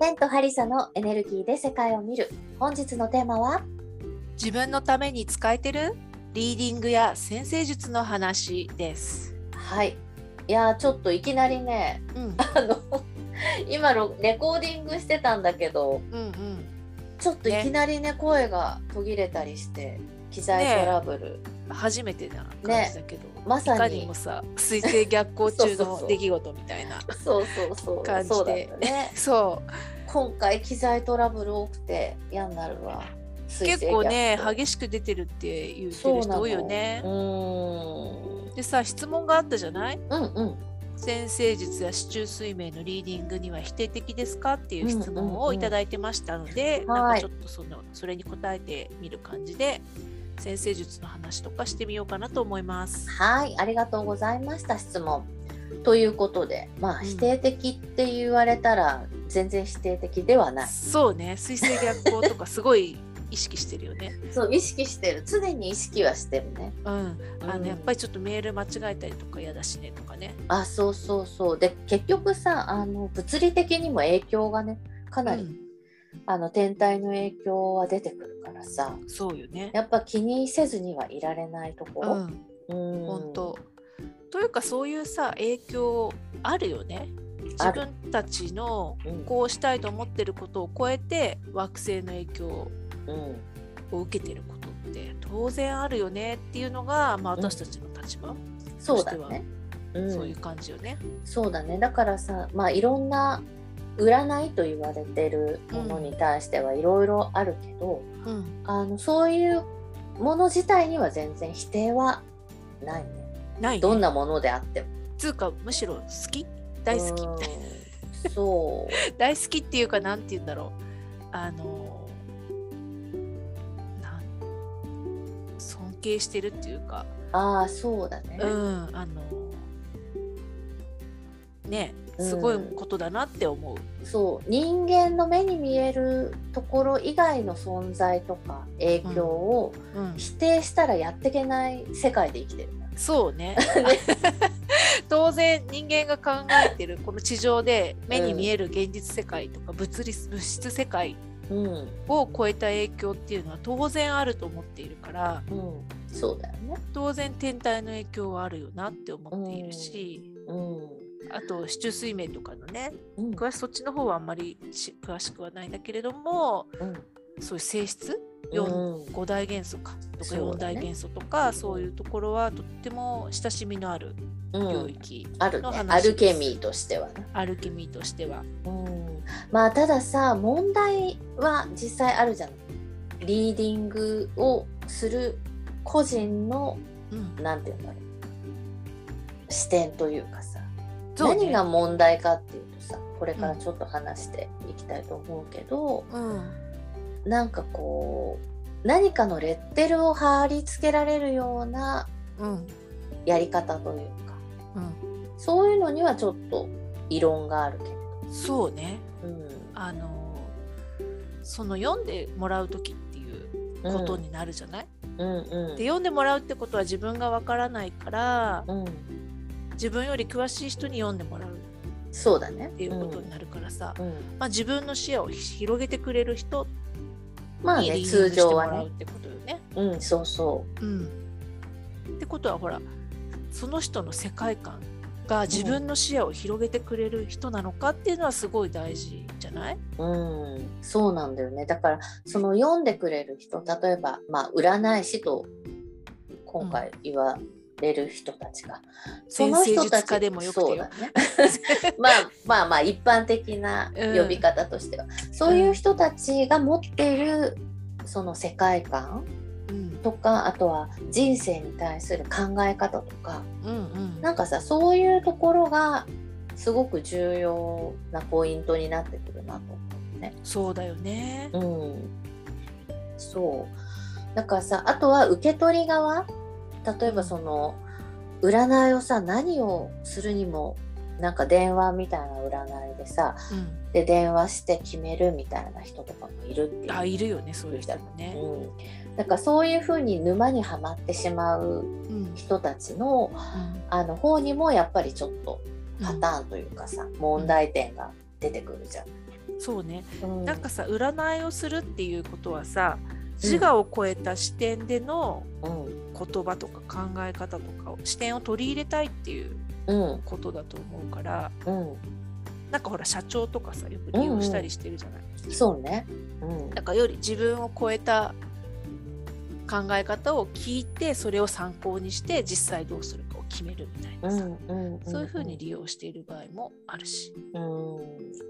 テントハリサのエネルギーで世界を見る。本日のテーマは？自分のために使えてる？リーディングや先生術の話です。はい。いやーちょっといきなりね、うん、あの 今ロレコーディングしてたんだけど、うん、うん。ちょっといきなりね声が途切れたりして機材トラブル。初めてな感じだけど、まさにもさ、水星逆行中の出来事みたいな そうそうそう。感じで。そ 今回機材トラブル多くて嫌になるわ。う、結構ね、激激しく出てるって言ってる人多いよねう。ーん。でさ、質問があったじゃない？うんうん。先生術や市中水明のリーディングには否定的ですか？っていう質問をいただいてましたので、うんうんうんなんかちょっとそのそれに答えてみる感じで先生術の話とかしてみようかなと思います。はい、ありがとうございました質問。ということで、まあうん否定的って言われたら全然否定的ではない。そうね、水星逆行とかすごい意識してるよね。そう意識してる。常に意識はしてるね。うん、あうんのやっぱりちょっとメール間違えたりとか嫌だしねとかね。あ、そうそうそう。で結局さ、あの物理的にも影響がね、かなり、うんあの天体の影響は出てくるからさ、そうよね。やっぱ気にせずにはいられないところ。うん、うん本当。というかそういうさ影響あるよね。自分たちのうんこうしたいと思ってることを超えて惑星の影響うん、を受けてることって当然あるよねっていうのが、まあ、うん私たちの立場、そうだね。うんそういう感じよね。そうだねだからさまあいろんな占いと言われてるものに対してはいろいろあるけど、うん、あのそういうもの自体には全然否定はないね。ないね。どんなものであっても。つうかむしろ好き？大好き？みたいなうん。そう。大好きっていうかなんて言うんだろう。あのなん尊敬してるっていうか。ああそうだね、うんあのねすごいことだなって思う。そう。人間の目に見えるところ以外の存在とか影響をうん、否定したらやっていけない世界で生きてる。からそう ね。当然人間が考えてるこの地上で目に見える現実世界とか物理物質世界うん。を超えた影響っていうのは当然あると思っているからうん。そうだよね。当然天体の影響はあるよなって思っているし、うんあと市中水面とかのねうん。詳しそっちの方はあんまりし詳しくはないんだけれどもうん。そういう性質？うん。5大元素か。とか4そうだね。大元素とかそういうところはとっても親しみのあるうん。領域、あるね。の話アルケミーとしてはね、アルケミーとしては。うん、まあたださ問題は実際あるじゃん。リーディングをする個人のうん。なんて言うんだろう。視点というか何が問題かっていうとさこれからちょっと話していきたいと思うけど、うん。なんかこう何かのレッテルを貼り付けられるようなうん。やり方というかうん、そういうのにはちょっと異論があるけれそうね。ど、うん。あのその読んでもらう時っていうことになるじゃない、うんうん。で読んでもらうってことは自分がわからないからうん、自分より詳しい人に読んでもらう。っそうだね。ていうことになるからさ、うん。うん。まあ、自分の視野を広げてくれる人まあね通常はね。ってことよね。うんそうそう。ん、ってことはほらその人の世界観が自分の視野を広げてくれる人なのかっていうのはすごい大事じゃない？ううん。そうなんだよね。だからその読んでくれる人例えばまあ占い師と今回言われる人たちが、その人たちでもよくてよ。そうだね。まあまあまあ一般的な呼び方としては、そういう人たちが持っているその世界観うん。とかあとは人生に対する考え方とか。うんうん。なんかさそういうところがすごく重要なポイントになってくるなと思うね。そうだよね。うん、そう。だからさあとは受け取り側例えばその占いをさ何をするにもなんか電話みたいな占いでさうん、で電話して決めるみたいな人とかもいるっていう。あいるよねそういう人もね。うん、なんかそういうふうに沼にはまってしまううん。人たちのあの方にもやっぱりちょっとパターンというかさ、問題点が出てくるじゃん。そうね。うん、なんかさ占いをするっていうことはさ自我を超えた視点でのうん。言葉とか考え方とかを視点を取り入れたいっていううん。ことだと思うからうん。なんかほら社長とかさよく利用したりしてるじゃない、そうね。うん。なんかより自分を超えた考え方を聞いてそれを参考にして実際どうするかを決めるみたいなさ、うんうん。そういうふうに利用している場合もあるし。うん。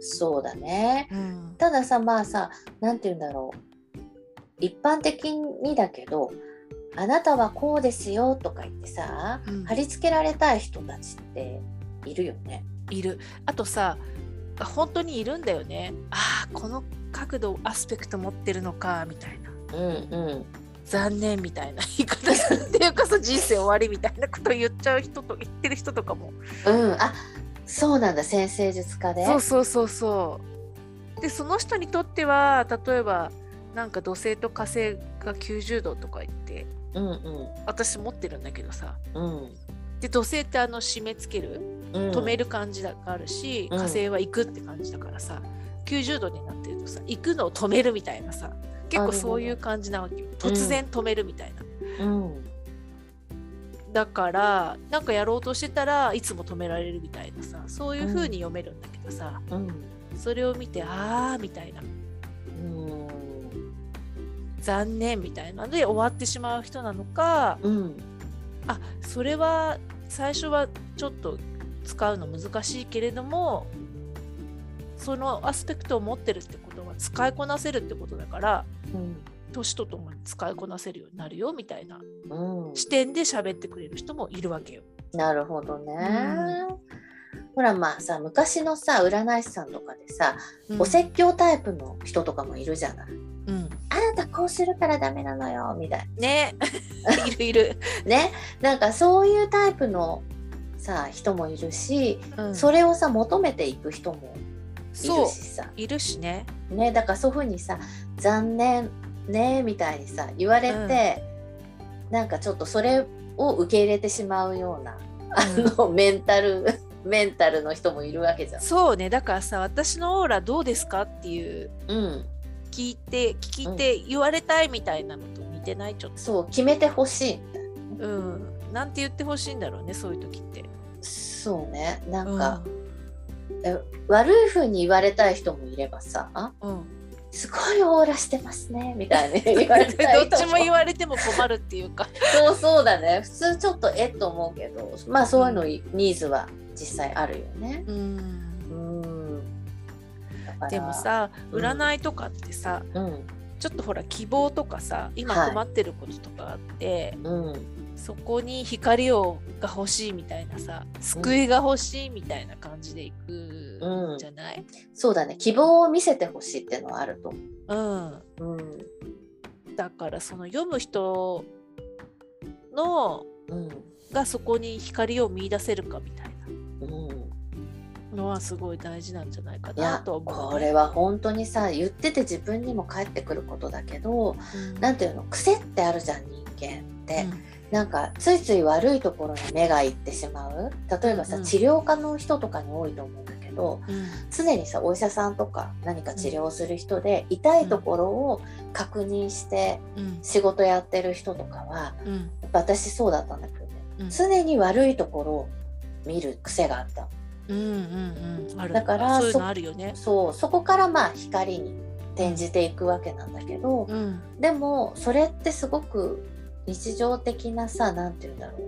そうだね。うん。たださまあさなんて言うんだろう一般的にだけどあなたはこうですよとか言ってさ、うん。貼り付けられたい人たちっているよね。いる。あとさ本当にいるんだよね。ああこの角度アスペクト持ってるのかみたいな。うんうん。残念みたいな。言い方するっていうかさ 人生終わりみたいなこと言っちゃう人と言ってる人とかも。うん。あそうなんだ。先生術家で。そうそうそうそう。でその人にとっては例えばなんか土星と火星が90度とか言ってうんうん。私持ってるんだけどさ。うん。で土星ってあの締め付けるうん。止める感じがあるし、うん。火星は行くって感じだからさ90度になってるとさ行くのを止めるみたいなさ結構そういう感じなわけよ。突然止めるみたいな、うん。だからなんかやろうとしてたらいつも止められるみたいなさそういう風に読めるんだけどさ、うん。それを見てあーみたいな。うん残念みたいなので終わってしまう人なのかうんあそれは最初はちょっと使うの難しいけれどもそのアスペクトを持ってるってことは使いこなせるってことだからうん年とともに使いこなせるようになるよみたいなうん視点で喋ってくれる人もいるわけよ。なるほどね。ほらまあさ昔のさ占い師さんとかでさ、うんお説教タイプの人とかもいるじゃない。こうするからダメなのよみたいね。いるいる。なね。なんかそういうタイプのさ人もいるし、うん。それをさ求めていく人もいるしさ。いるしね。ね。だからそういうふうにさ残念ねみたいにさ言われて、なんかちょっとそれを受け入れてしまうようなあの、メンタル メンタルの人もいるわけじゃん。そうね。だからさ私のオーラどうですかっていううん、聞いて聞いて言われたいみたいなのと似てない？ちょっと。そう決めてほしい。うん、なんて言ってほしいんだろうねそういう時って。そうねなんか、え悪い風に言われたい人もいればさうん、うんすごいオーラしてますねみたいに言われたい どっちも言わわれても困るっていうか。そうそうだね普通ちょっとえっと思うけどまあそういうのニーズは実際あるよね。うんでもさうん。占いとかってさ、うんちょっとほら希望とかさ今はい困ってることとかあって、うんそこに光をが欲しいみたいなさ救いが欲しいみたいな感じでいくんじゃない、そうだね。希望を見せてほしいっていうのはあると思う。ん、う。うん。だからその読む人のうん。がそこに光を見出せるかみたいうん。なのはすごい大事なんじゃないかなとは思う、これは本当にさ言ってて自分にも返ってくることだけどなんていうの癖ってあるじゃん人間って、なんかついつい悪いところに目がいってしまう。例えばさ、うん。うん治療家の人とかに多いと思うんだけどうん。常にさお医者さんとか何か治療をする人で、痛いところを確認してうん。仕事やってる人とかはうん。やっぱ私そうだったんだけどね、うん。常に悪いところを見る癖があったうんうんうん。だからそういうそのあるよね。そうそこからまあ光に転じていくわけなんだけど、うん。でもそれってすごく日常的なさ何て言うんだろう。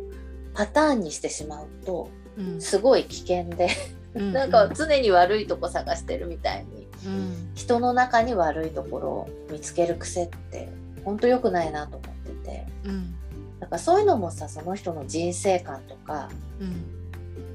パターンにしてしまうとうん。すごい危険で、うんなんか常に悪いとこ探してるみたいにうん。人の中に悪いところを見つける癖って本当良くないなと思ってて。うん。だからそういうのもさその人の人生観とかうん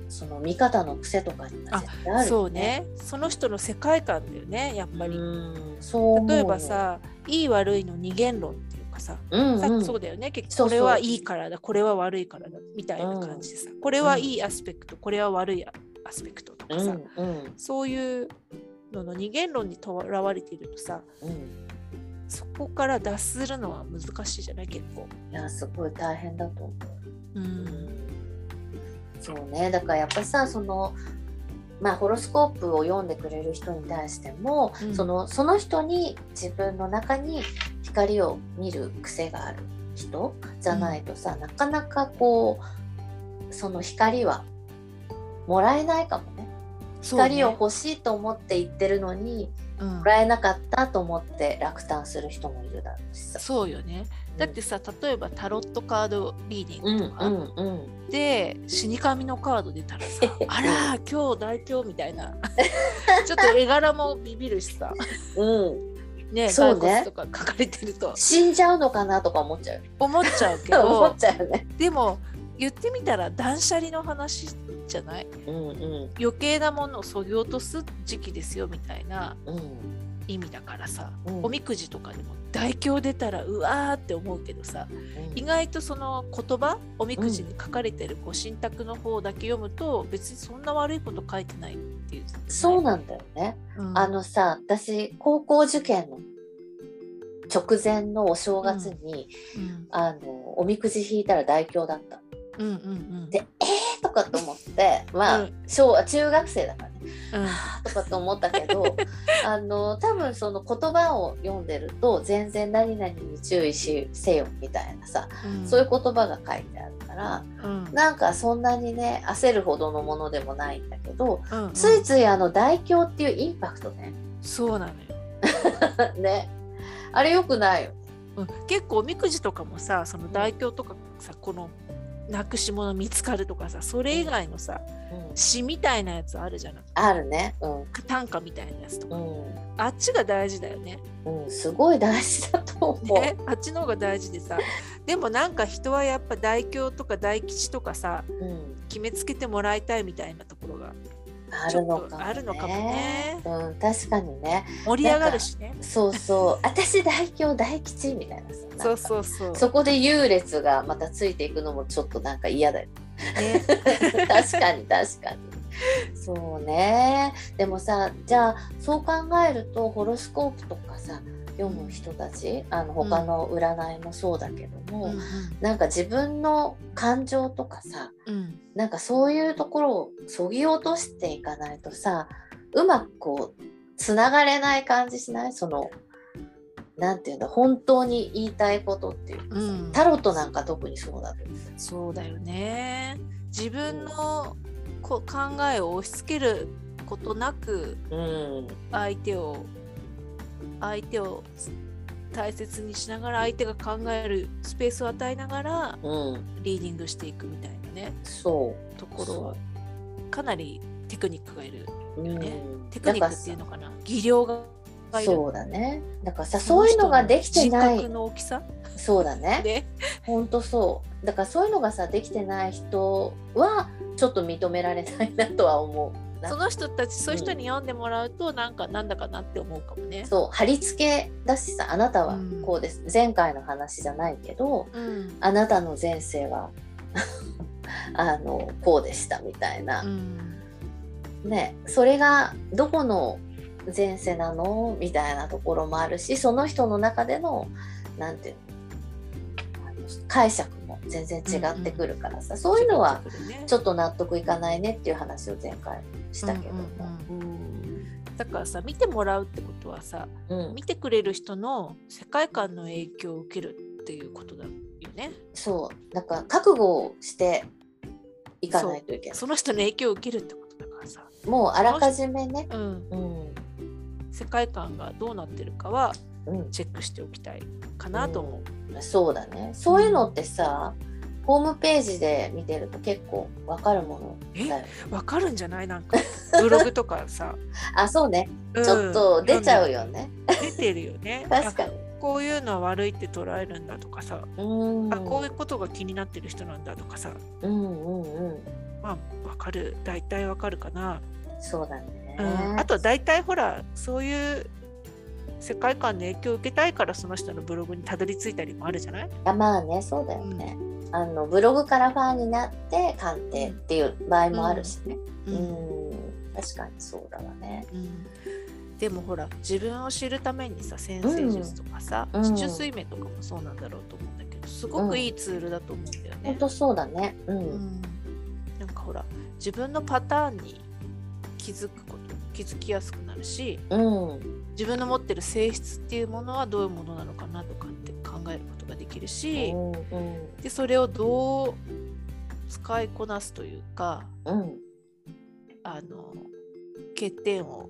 その見方の癖とかには絶対あるそうね。その人の世界観だよねやっぱり。うんそう例えばさいい悪いの二元論っていうかさ、うんうん。さそうだよね。結局これはいいからだこれは悪いからだみたいな感じでさ、これはいいアスペクトこれは悪いアスペクトとかさ、うんうん。そういうのの二元論にとらわれているとさうん。そこから脱するのは難しいじゃない？結構。いやすごい大変だと思う。うんそうね。だからやっぱさそのまあ、ホロスコープを読んでくれる人に対しても、うん。そのその人に自分の中に光を見る癖がある人じゃないとさ、なかなかこうその光はもらえないかもね。光を欲しいと思って言ってるのに、うん。もらえなかったと思って落胆する人もいるだろうしさ。そうよねだってさ例えばタロットカードリーディうんングとか、うんうん。で死神のカード出たらさ あら今日大凶みたいな ちょっと絵柄もビビるしさうん。ねそうねとか書かれてると死んじゃうのかなとか思っちゃうよ。思っちゃうけ 思どっちゃうよね。でも言ってみたら断捨離の話じゃない？うんうん余計なものをそぎ落とす時期ですよみたいなうん。意味だからさ、うん。おみくじとかでも大凶出たらうわーって思うけどさ意外とその言葉おみくじに書かれてるこう信託の方だけ読むと別にそんな悪いこと書いてないっていう、そうなんだよね。うん。あのさ、私、高校受験の直前のお正月に、うん。あの、おみくじ引いたら大凶だった。うんうんうん。で、えーとかと思って、まあ、うん。小中学生だかうん。とかと思ったけど、あの、多分その言葉を読んでると、全然何々に注意しせよみたいなさ、うん。そういう言葉が書いてあるから、うん。なんかそんなにね、焦るほどのものでもないんだけど、うんうん。ついついあの大凶っていうインパクトね。そうなのよ、ね。あれ良くないよ。うん、結構おみくじとかもさその大凶とかさこのなくし物見つかるとかさそれ以外のさうん、詩みたいなやつあるじゃないあるね。うん。短歌みたいなやつとかうあっちが大事だよねん。うん。すごい大事だと思う。ね？あっちの方が大事でさでもなんか人はやっぱ大凶とか大吉とかさうん。決めつけてもらいたいみたいなところがあるのかも、ね。あるのかもねうん。確かにね。盛り上がるしねそうそう。私大凶大吉みたいなそうそうそうそこで優劣がまたついていくのもちょっとなんか嫌だよ。ね 確かに確かに。そうね。でもさ、じゃあそう考えるとホロスコープとかさ読む人たち、あの他の占いもそうだけども、うんなんか自分の感情とかさ、うんなんかそういうところをそぎ落としていかないとさ、うまくこうつながれない感じしない？そのなんていうんだ本当に言いたいことっていうかさ、うんタロットなんか特にそうだと。そうだよね自分のこ考えを押し付けることなくうん。相手を相手を大切にしながら相手が考えるスペースを与えながらうん。リーディングしていくみたいなねそう。ところはかなりテクニックがいるうんねテクニックっていうのかな技量がいるそうだね。だからさ、そういうのができてな人い。格の大きさ？そうだね。で、ほんとそう。だからそういうのがさ、できてない人は、ちょっと認められないなとは思う。な。その人たちそういう人に読んでもらうとなんかなんだかなって思うかもね。そう、貼り付けだしさ、あなたはうん。こうです。前回の話じゃないけど、うん。あなたの前世は、あの、こうでしたみたいな。うん。ね、それがどこの前世なの？みたいなところもあるしその人の中でのなんていうの？解釈も全然違ってくるからさ、そういうのはちょっと納得いかないねっていう話を前回したけど。も。だからさ見てもらうってことはさうん。うん見てくれる人の世界観の影響を受けるっていうことだよね。そう。だから覚悟をしていかないといけない。その人の影響を受けるってことだからさ、もうあらかじめね、うん、うん。世界観がどうなってるかはうん、チェックしておきたいかなと思う。そうだね。そういうのってさ、ホームページで見てると結構わかるものだわかるんじゃない？なんかブログとかさ、あそうね。うん。ちょっと出ちゃう読よね、出てるよね。確かに。あこういうのは悪いって捉えるんだとかさ、うん。あこういうことが気になってる人なんだとかさ。うんうんうん。まあわかる。大体わかるかな、そうだね、うん、あと大体ほらそういう世界観の影響を受けたいからその人のブログにたどり着いたりもあるじゃない？あまあねそうだよね、あのブログからファンになって鑑定っていう場合もあるしね。ううん。ん確かにそうだわね。うん。でもほら自分を知るためにさ先生術とかさうん。四柱推命とかもそうなんだろうと思うんだけどすごくいいツールだと思うんだよね。ほんとそうだね。うん、うん。なんかほら自分のパターンに気づく気づきやすくなるしうん。自分の持ってる性質っていうものはどういうものなのかなとかって考えることができるし、うんうん。でそれをどう使いこなすというかうん。あの欠点を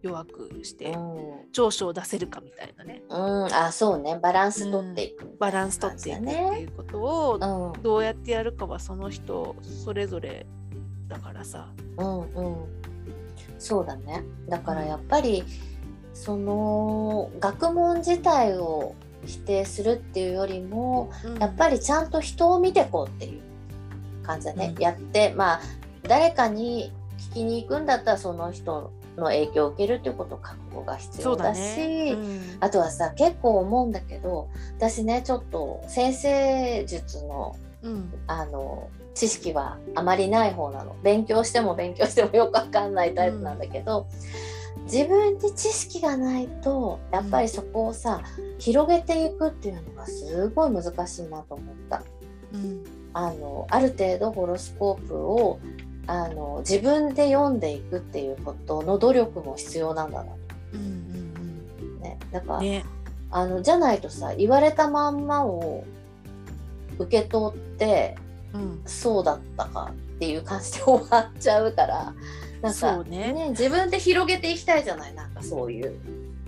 弱くしてうん。長所を出せるかみたいなね。うん、あそうね。バランス取っていく。みたバいなランス取っていくっていうことをどうやってやるかはその人それぞれだからさ。うんうんうんそうだね。だからやっぱりその学問自体を否定するっていうよりもやっぱりちゃんと人を見てこうっていう感じだね、うん。やってまあ誰かに聞きに行くんだったらその人の影響を受けるっていうこと覚悟が必要だしね。うん。あとはさ結構思うんだけど私ねちょっと先生術のうん。あの知識はあまりない方なの勉強しても勉強してもよくわかんないタイプなんだけど、自分で知識がないとやっぱりそこをさ、広げていくっていうのがすごい難しいなと思った。うんあのある程度ホロスコープをあの自分で読んでいくっていうことの努力も必要なんだなとうんね。だから、うんねあのじゃないとさ言われたまんまを受け取ってうん。そうだったかっていう感じで終わっちゃうから なんかね。ね自分で広げていきたいじゃないなんかそういう。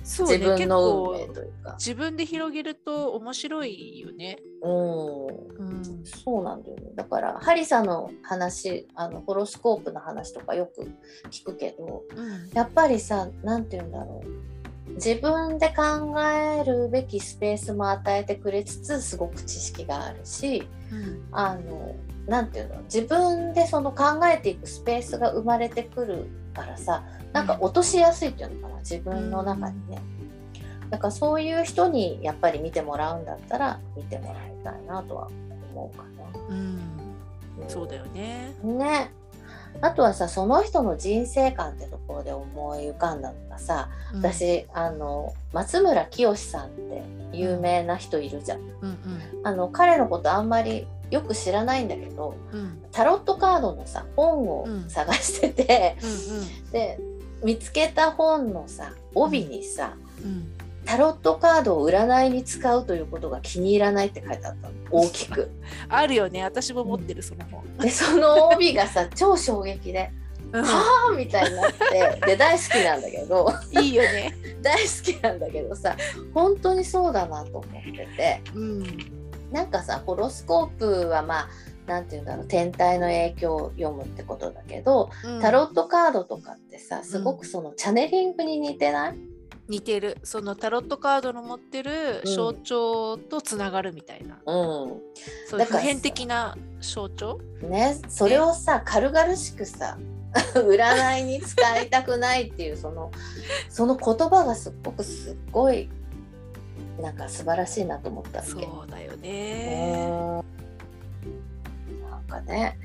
そうね自分の運というか。自分で広げると面白いよね。うん。うん。そうなんだよね。だからハリさんの話あのホロスコープの話とかよく聞くけどうん。やっぱりさ何て言うんだろう自分で考えるべきスペースも与えてくれつつすごく知識があるしうんあのなんていうの自分でその考えていくスペースが生まれてくるからさなんか落としやすいっていうのかな自分の中にね。だからそういう人にやっぱり見てもらうんだったら見てもらいたいなとは思うかうんな。そうだよね。ね。あとはさその人の人生観ってところで思い浮かんだのがさ、うん、私あの松村清さんって有名な人いるじゃん。うんあの彼のことあんまりよく知らないんだけどうん。うんタロットカードのさ本をうん。探してて、うん。で見つけた本のさ帯にさ、うんタロットカードを占いに使うということが気に入らないって書いてあったの大きく。あるよね私も持ってるその本。でその帯がさ 超衝撃で「うんはあ!」みたいになってで大好きなんだけどいいよね。大好きなんだけど さ本当にそうだなと思っててうんなんかさホロスコープはまあなんて言うんだろう天体の影響を読むってことだけどうんタロットカードとかってさすごくそのチャネリングに似てない、似てる。そのタロットカードの持ってるうん。象徴とつながるみたいな、うん、そういう普遍的な象徴？ねそれをさ軽々しくさ 占いに使いたくないっていうそのその言葉がすっごくすっごいなんか素晴らしいなと思った。そうだよね。うん。なんかね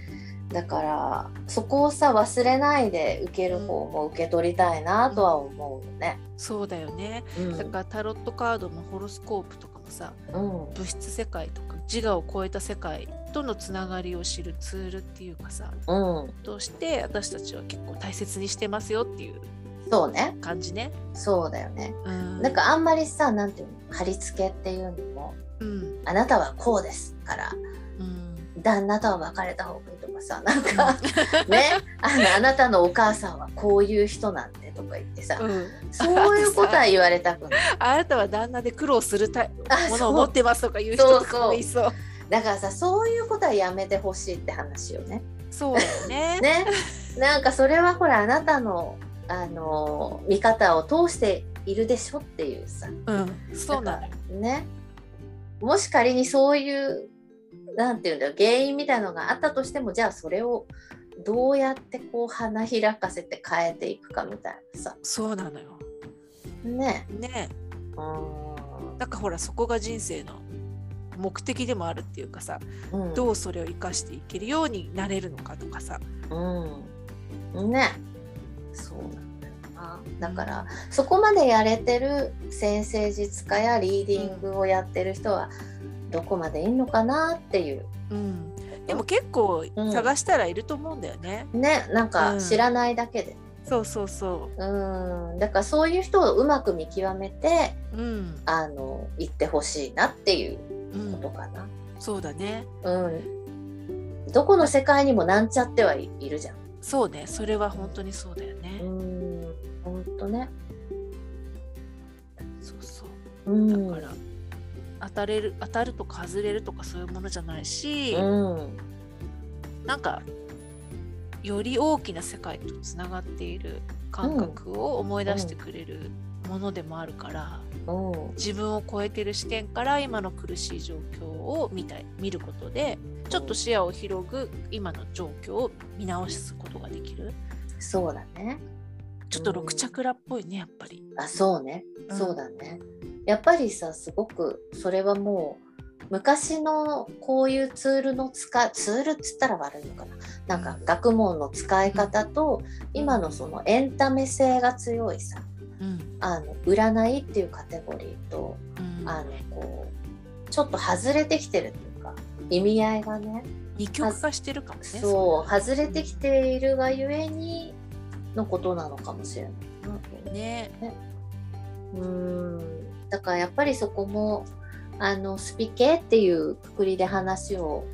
だからそこをさ忘れないで受ける方も受け取りたいなとは思うよね。そうだよね。うんだからタロットカードもホロスコープとかもさうん物質世界とか自我を超えた世界とのつながりを知るツールっていうかさうん、として私たちは結構大切にしてますよっていうそうね感じね。そうだよね。うん、なんかあんまりさなんていうの貼り付けっていうのもうんあなたはこうですからうん旦那とは別れた方がいいとかさなんかねあのあなたのお母さんはこういう人なんでとか言ってさ、うん、そういうことは言われたくない。あなたは旦那で苦労するタイあものを持ってますとかいう人とかもいそう。だからさそういうことはやめてほしいって話よね。そうだよね。ねなんかそれはほらあなたのあの見方を通しているでしょっていうさうん、そうなのよ。ねもし仮にそういうなんていうんだろう原因みたいのがあったとしてもじゃあそれをどうやってこう花開かせて変えていくかみたいなさ。そうなのよ。ね。ね。うなんかほらそこが人生の目的でもあるっていうかさ、んうん。どうそれを生かしていけるようになれるのかとかさ。うん。ね。そうなんだよな。だからそこまでやれてる先生術家やリーディングをやってる人はどこまでいいのかなっていううん、でも結構うん探したらいると思うんだよね。ねなんうんか知らないだけで、そうそうそうん、だからそういう人をうまく見極めてう。うん。あの言ってほしいなっていううんことかな。そうだね。うん、どこの世界にもなんちゃってはいいるじゃん。そうね。それは本当にそうだよね。うん、本当ね。そうそう。うん、だから、当たれる当たるとか外れるとかそういうものじゃないし、うん、なんかより大きな世界とつながっている感覚を思い出してくれるものでもあるから、うん、自分を超えてる視点から今の苦しい状況を見たい見ることでちょっと視野を広ぐ今の状況を見直すことができるそうだね。ちょっと六チャクラっぽいねやっぱり。あ、そうね。うんそうだね。やっぱりさ、すごくそれはもう昔のこういうツールの使いツールっつったら悪いのかな。なんか学問の使い方と今のそのエンタメ性が強いさ、うんあの占いっていうカテゴリーとうんあのこうちょっと外れてきてるっていうか意味合いがね二極化してるかもね。そう外れてきているがゆえにのことなのかもしれないな。ね。うーんだからやっぱりそこもあのスピ系っていうくくりで話を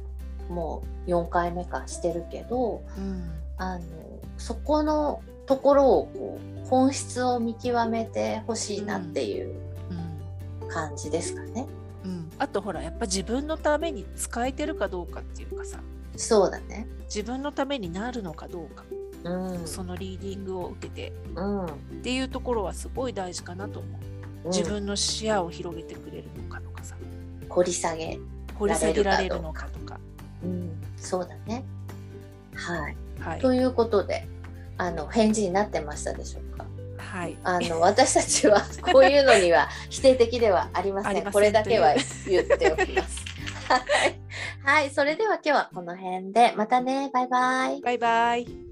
もう4回目かしてるけどうんあのそこのところをこう本質を見極めてほしいなっていううん感じですかね。うん、あとほらやっぱ自分のために使えてるかどうかっていうかさそうだね。自分のためになるのかどうか、うん。そのリーディングを受けてうん。っていうところはすごい大事かなと思う。自分の視野を広げてくれるのかとかさ掘り下げ。掘り下げられるのかとか。うん。そうだね。はい。はい、ということで、あの返事になってましたでしょうか？はい、あの私たちは こういうのには否定的ではありません。ありませんこれだけは言っておきます。はい、はい、それでは今日はこの辺でまたね。バイバイ。バイバイ。